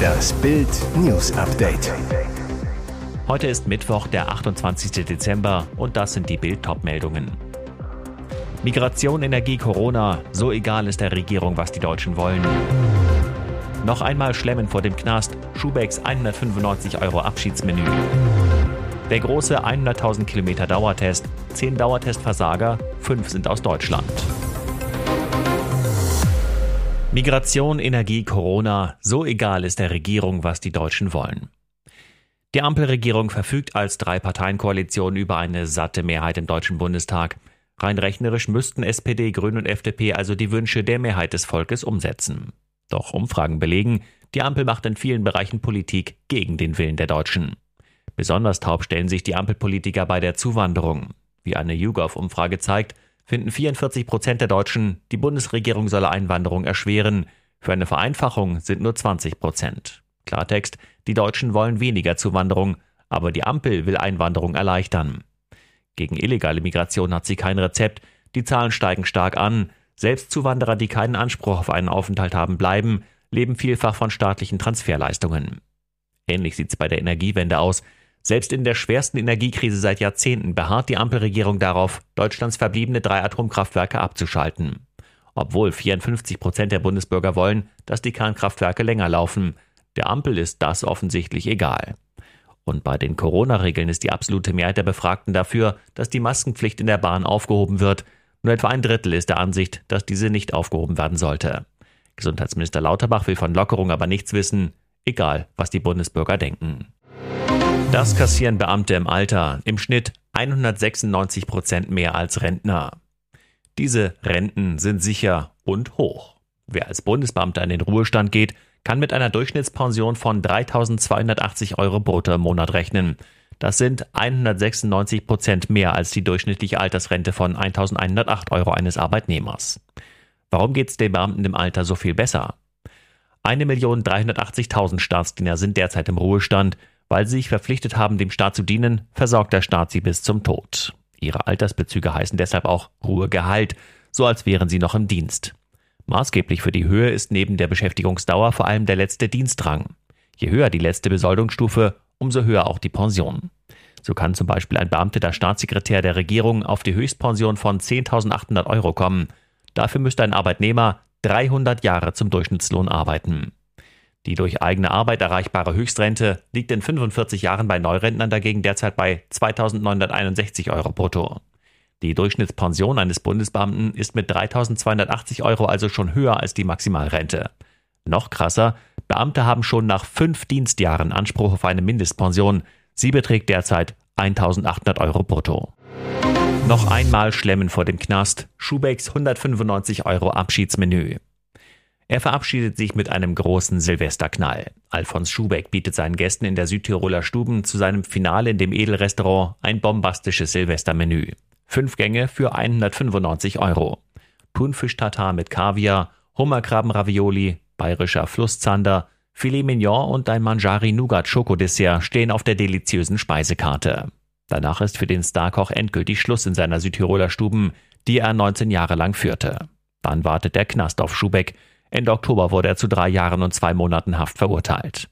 Das Bild News Update. Heute ist Mittwoch, der 28. Dezember und das sind die Bild meldungen Migration, Energie, Corona, so egal ist der Regierung, was die Deutschen wollen. Noch einmal Schlemmen vor dem Knast, Schubecks 195 Euro Abschiedsmenü. Der große 100.000 Kilometer Dauertest, 10 Dauertestversager, 5 sind aus Deutschland. Migration, Energie, Corona, so egal ist der Regierung, was die Deutschen wollen. Die Ampelregierung verfügt als Drei-Parteien-Koalition über eine satte Mehrheit im Deutschen Bundestag. Rein rechnerisch müssten SPD, Grüne und FDP also die Wünsche der Mehrheit des Volkes umsetzen. Doch Umfragen belegen, die Ampel macht in vielen Bereichen Politik gegen den Willen der Deutschen. Besonders taub stellen sich die Ampelpolitiker bei der Zuwanderung. Wie eine YouGov-Umfrage zeigt, finden 44 Prozent der Deutschen, die Bundesregierung solle Einwanderung erschweren. Für eine Vereinfachung sind nur 20 Prozent. Klartext, die Deutschen wollen weniger Zuwanderung, aber die Ampel will Einwanderung erleichtern. Gegen illegale Migration hat sie kein Rezept, die Zahlen steigen stark an, selbst Zuwanderer, die keinen Anspruch auf einen Aufenthalt haben, bleiben, leben vielfach von staatlichen Transferleistungen. Ähnlich sieht es bei der Energiewende aus. Selbst in der schwersten Energiekrise seit Jahrzehnten beharrt die Ampelregierung darauf, Deutschlands verbliebene drei Atomkraftwerke abzuschalten. Obwohl 54 Prozent der Bundesbürger wollen, dass die Kernkraftwerke länger laufen. Der Ampel ist das offensichtlich egal. Und bei den Corona-Regeln ist die absolute Mehrheit der Befragten dafür, dass die Maskenpflicht in der Bahn aufgehoben wird. Nur etwa ein Drittel ist der Ansicht, dass diese nicht aufgehoben werden sollte. Gesundheitsminister Lauterbach will von Lockerung aber nichts wissen, egal was die Bundesbürger denken. Das kassieren Beamte im Alter im Schnitt 196 Prozent mehr als Rentner. Diese Renten sind sicher und hoch. Wer als Bundesbeamter in den Ruhestand geht, kann mit einer Durchschnittspension von 3.280 Euro brutto im Monat rechnen. Das sind 196 Prozent mehr als die durchschnittliche Altersrente von 1.108 Euro eines Arbeitnehmers. Warum geht es den Beamten im Alter so viel besser? 1.380.000 Staatsdiener sind derzeit im Ruhestand, weil sie sich verpflichtet haben, dem Staat zu dienen, versorgt der Staat sie bis zum Tod. Ihre Altersbezüge heißen deshalb auch Ruhegehalt, so als wären sie noch im Dienst. Maßgeblich für die Höhe ist neben der Beschäftigungsdauer vor allem der letzte Dienstrang. Je höher die letzte Besoldungsstufe, umso höher auch die Pension. So kann zum Beispiel ein Beamteter Staatssekretär der Regierung auf die Höchstpension von 10.800 Euro kommen. Dafür müsste ein Arbeitnehmer 300 Jahre zum Durchschnittslohn arbeiten. Die durch eigene Arbeit erreichbare Höchstrente liegt in 45 Jahren bei Neurentnern dagegen derzeit bei 2.961 Euro brutto. Die Durchschnittspension eines Bundesbeamten ist mit 3.280 Euro also schon höher als die Maximalrente. Noch krasser, Beamte haben schon nach fünf Dienstjahren Anspruch auf eine Mindestpension. Sie beträgt derzeit 1.800 Euro brutto. Noch einmal Schlemmen vor dem Knast. Schubecks 195 Euro Abschiedsmenü. Er verabschiedet sich mit einem großen Silvesterknall. Alfons Schubeck bietet seinen Gästen in der Südtiroler Stuben zu seinem Finale in dem Edelrestaurant ein bombastisches Silvestermenü. Fünf Gänge für 195 Euro. Thunfisch-Tatar mit Kaviar, Hummerkrabben-Ravioli, bayerischer Flusszander, Filet Mignon und ein Manjari-Nougat-Schokodessert stehen auf der deliziösen Speisekarte. Danach ist für den Starkoch endgültig Schluss in seiner Südtiroler Stuben, die er 19 Jahre lang führte. Dann wartet der Knast auf Schubeck, Ende Oktober wurde er zu drei Jahren und zwei Monaten Haft verurteilt.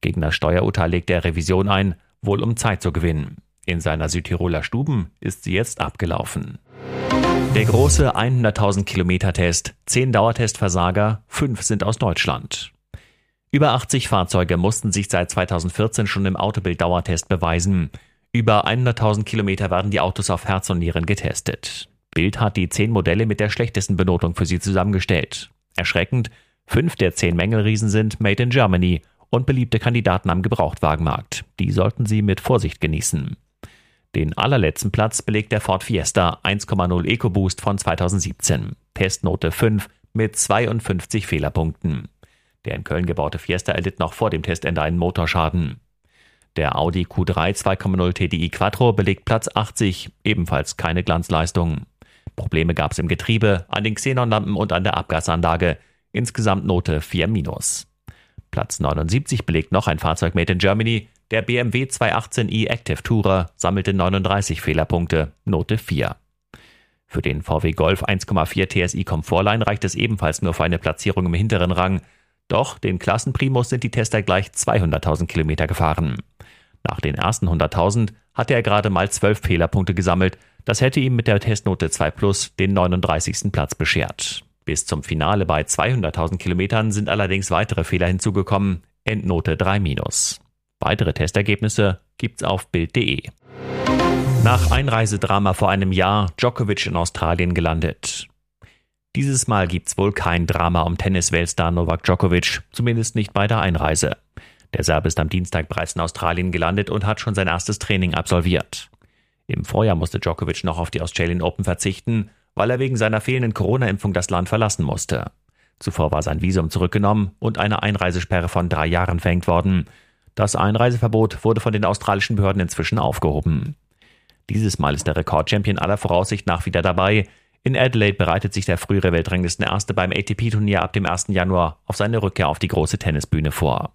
Gegen das Steuerurteil legte er Revision ein, wohl um Zeit zu gewinnen. In seiner Südtiroler Stuben ist sie jetzt abgelaufen. Der große 100.000 Kilometer Test, 10 Dauertestversager, 5 sind aus Deutschland. Über 80 Fahrzeuge mussten sich seit 2014 schon im Autobild-Dauertest beweisen. Über 100.000 Kilometer werden die Autos auf Herz und Nieren getestet. Bild hat die 10 Modelle mit der schlechtesten Benotung für sie zusammengestellt. Erschreckend, fünf der zehn Mängelriesen sind Made in Germany und beliebte Kandidaten am Gebrauchtwagenmarkt. Die sollten Sie mit Vorsicht genießen. Den allerletzten Platz belegt der Ford Fiesta 1,0 EcoBoost von 2017. Testnote 5 mit 52 Fehlerpunkten. Der in Köln gebaute Fiesta erlitt noch vor dem Testende einen Motorschaden. Der Audi Q3 2,0 TDI Quattro belegt Platz 80, ebenfalls keine Glanzleistung. Probleme gab es im Getriebe, an den Xenonlampen und an der Abgasanlage. Insgesamt Note 4 Platz 79 belegt noch ein Fahrzeug made in Germany. Der BMW 218i Active Tourer sammelte 39 Fehlerpunkte, Note 4. Für den VW Golf 1,4 TSI Comfortline reicht es ebenfalls nur für eine Platzierung im hinteren Rang. Doch den Klassenprimus sind die Tester gleich 200.000 Kilometer gefahren. Nach den ersten 100.000 hatte er gerade mal 12 Fehlerpunkte gesammelt. Das hätte ihm mit der Testnote 2 Plus den 39. Platz beschert. Bis zum Finale bei 200.000 Kilometern sind allerdings weitere Fehler hinzugekommen. Endnote 3 minus. Weitere Testergebnisse gibt's auf Bild.de. Nach Einreisedrama vor einem Jahr Djokovic in Australien gelandet. Dieses Mal gibt's wohl kein Drama um Tennis-Weltstar Novak Djokovic, zumindest nicht bei der Einreise. Der Serb ist am Dienstag bereits in Australien gelandet und hat schon sein erstes Training absolviert. Im Vorjahr musste Djokovic noch auf die Australian Open verzichten, weil er wegen seiner fehlenden Corona-Impfung das Land verlassen musste. Zuvor war sein Visum zurückgenommen und eine Einreisesperre von drei Jahren verhängt worden. Das Einreiseverbot wurde von den australischen Behörden inzwischen aufgehoben. Dieses Mal ist der Rekordchampion aller Voraussicht nach wieder dabei. In Adelaide bereitet sich der frühere Weltranglistenerste beim ATP-Turnier ab dem 1. Januar auf seine Rückkehr auf die große Tennisbühne vor.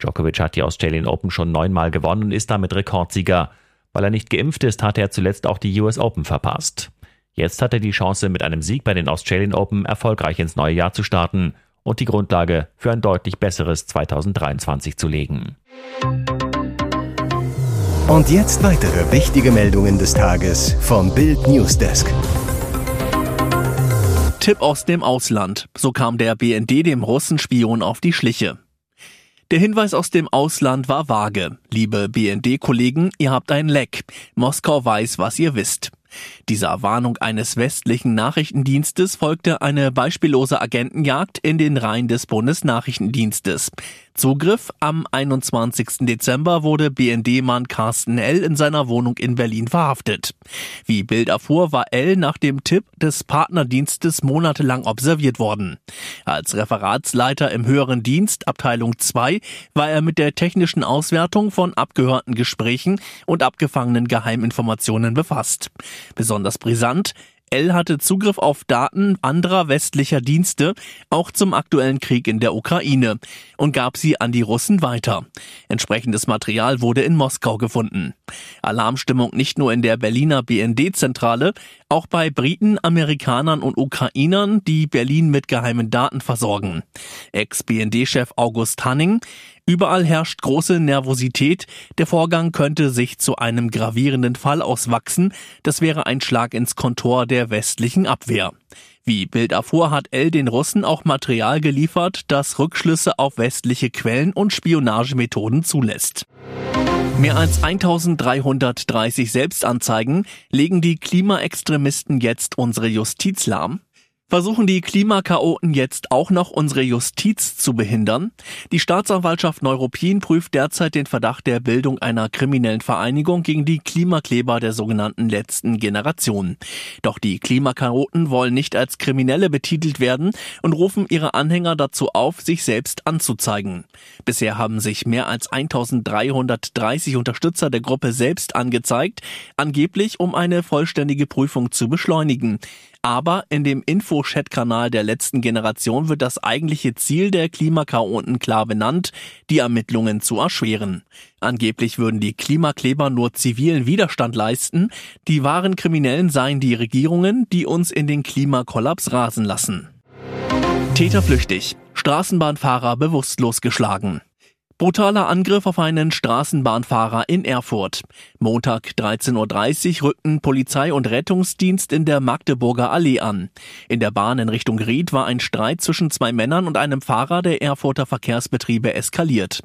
Djokovic hat die Australian Open schon neunmal gewonnen und ist damit Rekordsieger. Weil er nicht geimpft ist, hatte er zuletzt auch die US Open verpasst. Jetzt hat er die Chance, mit einem Sieg bei den Australian Open erfolgreich ins neue Jahr zu starten und die Grundlage für ein deutlich besseres 2023 zu legen. Und jetzt weitere wichtige Meldungen des Tages vom Bild Newsdesk. Tipp aus dem Ausland. So kam der BND dem Russenspion auf die Schliche. Der Hinweis aus dem Ausland war vage. Liebe BND-Kollegen, ihr habt ein Leck. Moskau weiß, was ihr wisst. Dieser Warnung eines westlichen Nachrichtendienstes folgte eine beispiellose Agentenjagd in den Reihen des Bundesnachrichtendienstes. Zugriff am 21. Dezember wurde BND-Mann Carsten L. in seiner Wohnung in Berlin verhaftet. Wie Bild erfuhr, war L. nach dem Tipp des Partnerdienstes monatelang observiert worden. Als Referatsleiter im höheren Dienst, Abteilung 2, war er mit der technischen Auswertung von abgehörten Gesprächen und abgefangenen Geheiminformationen befasst. Besonders brisant, L hatte Zugriff auf Daten anderer westlicher Dienste, auch zum aktuellen Krieg in der Ukraine, und gab sie an die Russen weiter. Entsprechendes Material wurde in Moskau gefunden. Alarmstimmung nicht nur in der Berliner BND-Zentrale, auch bei Briten, Amerikanern und Ukrainern, die Berlin mit geheimen Daten versorgen. Ex-BND-Chef August Hanning, Überall herrscht große Nervosität. Der Vorgang könnte sich zu einem gravierenden Fall auswachsen. Das wäre ein Schlag ins Kontor der westlichen Abwehr. Wie Bild erfuhr, hat L den Russen auch Material geliefert, das Rückschlüsse auf westliche Quellen und Spionagemethoden zulässt. Mehr als 1330 Selbstanzeigen legen die Klimaextremisten jetzt unsere Justiz lahm. Versuchen die Klimakaoten jetzt auch noch unsere Justiz zu behindern? Die Staatsanwaltschaft Neuruppin prüft derzeit den Verdacht der Bildung einer kriminellen Vereinigung gegen die Klimakleber der sogenannten letzten Generation. Doch die Klimakaoten wollen nicht als Kriminelle betitelt werden und rufen ihre Anhänger dazu auf, sich selbst anzuzeigen. Bisher haben sich mehr als 1330 Unterstützer der Gruppe selbst angezeigt, angeblich um eine vollständige Prüfung zu beschleunigen. Aber in dem Info-Chat-Kanal der letzten Generation wird das eigentliche Ziel der Klimakaoten klar benannt, die Ermittlungen zu erschweren. Angeblich würden die Klimakleber nur zivilen Widerstand leisten, die wahren Kriminellen seien die Regierungen, die uns in den Klimakollaps rasen lassen. Täter flüchtig. Straßenbahnfahrer bewusstlos geschlagen. Brutaler Angriff auf einen Straßenbahnfahrer in Erfurt. Montag 13.30 Uhr rückten Polizei und Rettungsdienst in der Magdeburger Allee an. In der Bahn in Richtung Ried war ein Streit zwischen zwei Männern und einem Fahrer der Erfurter Verkehrsbetriebe eskaliert.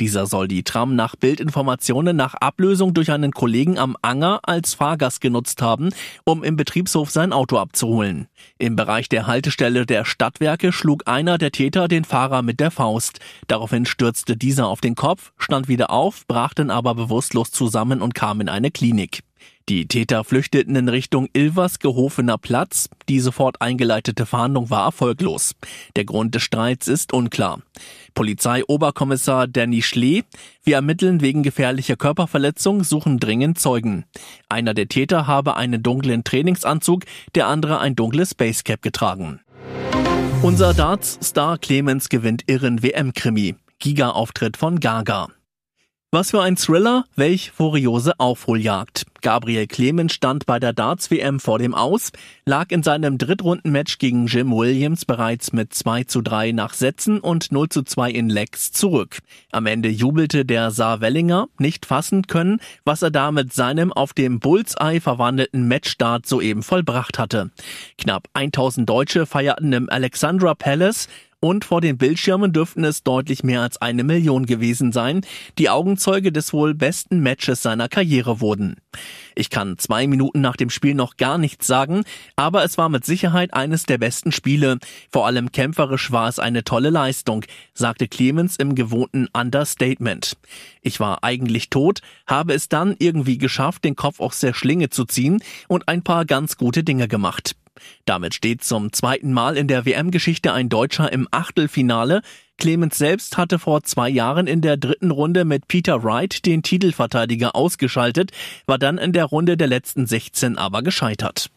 Dieser soll die Tram nach Bildinformationen nach Ablösung durch einen Kollegen am Anger als Fahrgast genutzt haben, um im Betriebshof sein Auto abzuholen. Im Bereich der Haltestelle der Stadtwerke schlug einer der Täter den Fahrer mit der Faust. Daraufhin stürzte dieser dieser auf den Kopf, stand wieder auf, brach dann aber bewusstlos zusammen und kam in eine Klinik. Die Täter flüchteten in Richtung Ilvers Gehofener Platz. Die sofort eingeleitete Fahndung war erfolglos. Der Grund des Streits ist unklar. Polizeioberkommissar Danny Schlee. Wir ermitteln wegen gefährlicher Körperverletzung, suchen dringend Zeugen. Einer der Täter habe einen dunklen Trainingsanzug, der andere ein dunkles Basecap getragen. Unser Darts-Star Clemens gewinnt irren WM-Krimi. Giga-Auftritt von Gaga. Was für ein Thriller, welch furiose Aufholjagd. Gabriel Clemens stand bei der Darts-WM vor dem Aus, lag in seinem Drittrundenmatch gegen Jim Williams bereits mit 2 zu 3 nach Sätzen und 0 zu 2 in Lecks zurück. Am Ende jubelte der Saar-Wellinger, nicht fassen können, was er da mit seinem auf dem Bullseye verwandelten Matchstart soeben vollbracht hatte. Knapp 1000 Deutsche feierten im Alexandra Palace, und vor den Bildschirmen dürften es deutlich mehr als eine Million gewesen sein, die Augenzeuge des wohl besten Matches seiner Karriere wurden. Ich kann zwei Minuten nach dem Spiel noch gar nichts sagen, aber es war mit Sicherheit eines der besten Spiele. Vor allem kämpferisch war es eine tolle Leistung, sagte Clemens im gewohnten Understatement. Ich war eigentlich tot, habe es dann irgendwie geschafft, den Kopf aus der Schlinge zu ziehen und ein paar ganz gute Dinge gemacht. Damit steht zum zweiten Mal in der WM-Geschichte ein Deutscher im Achtelfinale. Clemens selbst hatte vor zwei Jahren in der dritten Runde mit Peter Wright den Titelverteidiger ausgeschaltet, war dann in der Runde der letzten 16 aber gescheitert.